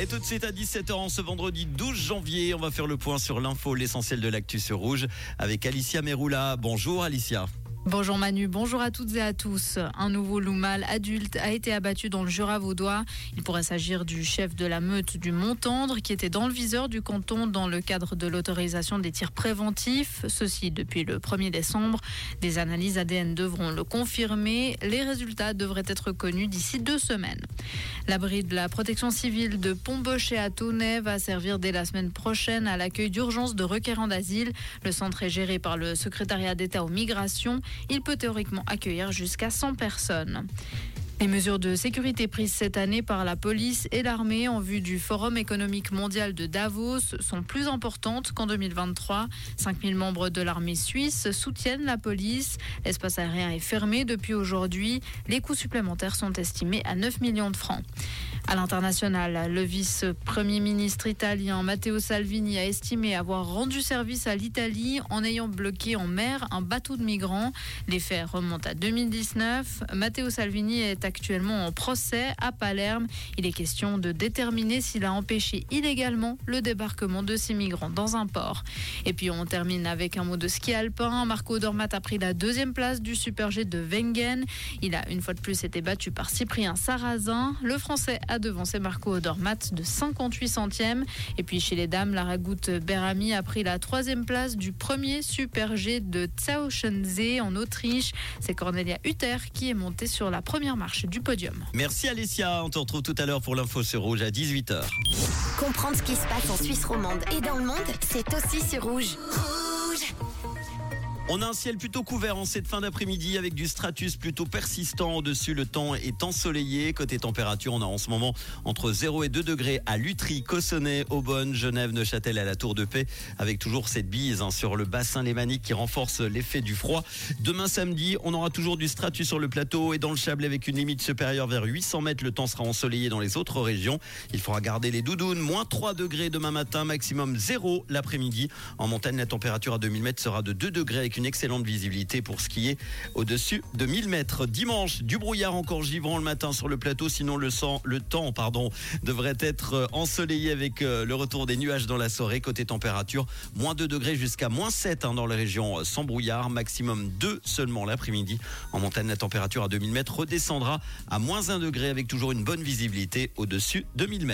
Et tout de suite à 17h en ce vendredi 12 janvier, on va faire le point sur l'info, l'essentiel de l'actu sur rouge avec Alicia Meroula. Bonjour Alicia. Bonjour Manu, bonjour à toutes et à tous. Un nouveau loup mâle adulte a été abattu dans le Jura vaudois. Il pourrait s'agir du chef de la meute du Montendre qui était dans le viseur du canton dans le cadre de l'autorisation des tirs préventifs. Ceci depuis le 1er décembre. Des analyses ADN devront le confirmer. Les résultats devraient être connus d'ici deux semaines. L'abri de la protection civile de Pontboche et à Tonnet va servir dès la semaine prochaine à l'accueil d'urgence de requérants d'asile. Le centre est géré par le secrétariat d'État aux migrations. Il peut théoriquement accueillir jusqu'à 100 personnes. Les mesures de sécurité prises cette année par la police et l'armée en vue du Forum économique mondial de Davos sont plus importantes qu'en 2023. 5000 membres de l'armée suisse soutiennent la police. L'espace aérien est fermé depuis aujourd'hui. Les coûts supplémentaires sont estimés à 9 millions de francs. À l'international, le vice-premier ministre italien Matteo Salvini a estimé avoir rendu service à l'Italie en ayant bloqué en mer un bateau de migrants. Les faits remontent à 2019. Matteo Salvini est actuellement en procès à Palerme. Il est question de déterminer s'il a empêché illégalement le débarquement de ces migrants dans un port. Et puis on termine avec un mot de ski alpin. Marco Dormat a pris la deuxième place du Super G de Wengen. Il a une fois de plus été battu par Cyprien Sarrazin. Le Français a devancé Marco Odermatt de 58 centièmes. Et puis chez les dames, la ragoute Berami a pris la troisième place du premier Super G de Zhao en Autriche. C'est Cornelia Hutter qui est montée sur la première marche du podium. Merci Alessia, on te retrouve tout à l'heure pour l'info sur Rouge à 18h. Comprendre ce qui se passe en Suisse romande et dans le monde, c'est aussi sur Rouge. On a un ciel plutôt couvert en cette fin d'après-midi avec du stratus plutôt persistant au-dessus. Le temps est ensoleillé. Côté température, on a en ce moment entre 0 et 2 degrés à Lutry, Cossonay, Aubonne, Genève, Neuchâtel à la Tour de Paix avec toujours cette bise hein, sur le bassin lémanique qui renforce l'effet du froid. Demain samedi, on aura toujours du stratus sur le plateau et dans le Chablais avec une limite supérieure vers 800 mètres. Le temps sera ensoleillé dans les autres régions. Il faudra garder les doudounes. Moins 3 degrés demain matin, maximum 0 l'après-midi. En montagne, la température à 2000 mètres sera de 2 degrés une excellente visibilité pour skier au-dessus de 1000 mètres. Dimanche, du brouillard encore givrant le matin sur le plateau, sinon le, temps devrait être euh, ensoleillé avec euh, le retour des nuages dans la soirée. Côté température, moins 2 degrés jusqu'à moins 7 hein, dans les régions sans brouillard, maximum 2 seulement l'après-midi. En montagne, la température à 2000 mètres redescendra à moins 1 degré avec toujours une bonne visibilité au-dessus de 1000 mètres.